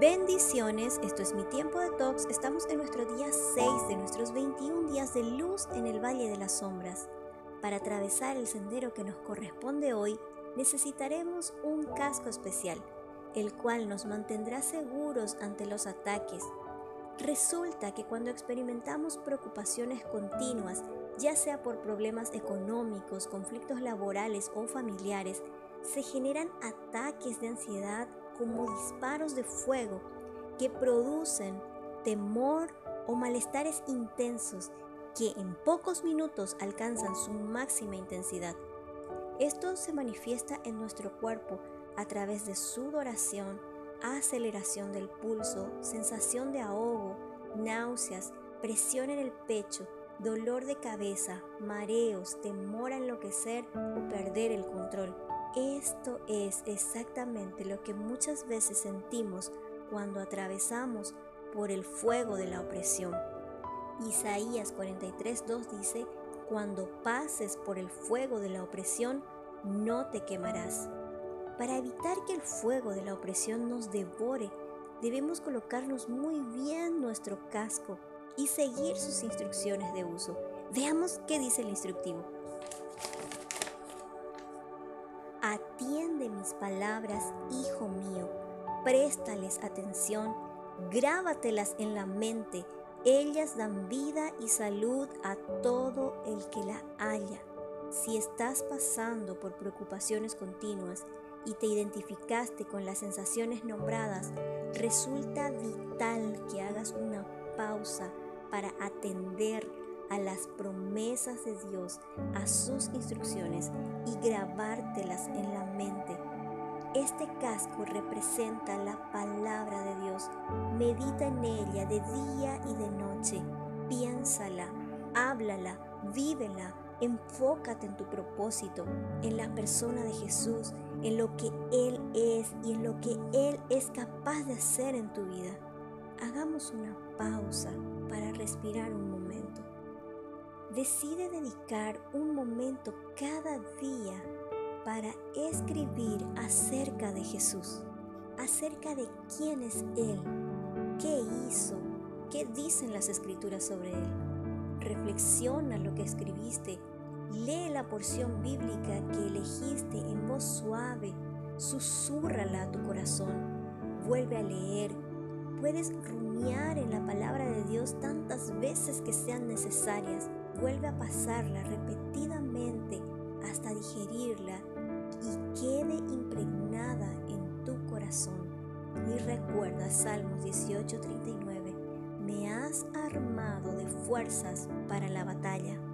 Bendiciones, esto es mi tiempo de talks. Estamos en nuestro día 6 de nuestros 21 días de luz en el Valle de las Sombras. Para atravesar el sendero que nos corresponde hoy, necesitaremos un casco especial, el cual nos mantendrá seguros ante los ataques. Resulta que cuando experimentamos preocupaciones continuas, ya sea por problemas económicos, conflictos laborales o familiares, se generan ataques de ansiedad como disparos de fuego que producen temor o malestares intensos que en pocos minutos alcanzan su máxima intensidad. Esto se manifiesta en nuestro cuerpo a través de sudoración, aceleración del pulso, sensación de ahogo, náuseas, presión en el pecho, dolor de cabeza, mareos, temor a enloquecer o perder el control. Esto es exactamente lo que muchas veces sentimos cuando atravesamos por el fuego de la opresión. Isaías 43.2 dice, cuando pases por el fuego de la opresión, no te quemarás. Para evitar que el fuego de la opresión nos devore, debemos colocarnos muy bien nuestro casco y seguir sus instrucciones de uso. Veamos qué dice el instructivo. Atiende mis palabras, hijo mío, préstales atención, grábatelas en la mente, ellas dan vida y salud a todo el que la haya. Si estás pasando por preocupaciones continuas y te identificaste con las sensaciones nombradas, resulta vital que hagas una pausa para atender a las promesas de Dios, a sus instrucciones y grabártelas en la mente. Este casco representa la palabra de Dios. Medita en ella de día y de noche. Piénsala, háblala, vívela. Enfócate en tu propósito, en la persona de Jesús, en lo que Él es y en lo que Él es capaz de hacer en tu vida. Hagamos una pausa para respirar un momento. Decide dedicar un momento cada día para escribir acerca de Jesús, acerca de quién es Él, qué hizo, qué dicen las escrituras sobre Él. Reflexiona lo que escribiste, lee la porción bíblica que elegiste en voz suave, susurrala a tu corazón, vuelve a leer. Puedes rumiar en la palabra de Dios tantas veces que sean necesarias Vuelve a pasarla repetidamente hasta digerirla y quede impregnada en tu corazón. Y recuerda Salmos 18:39, me has armado de fuerzas para la batalla.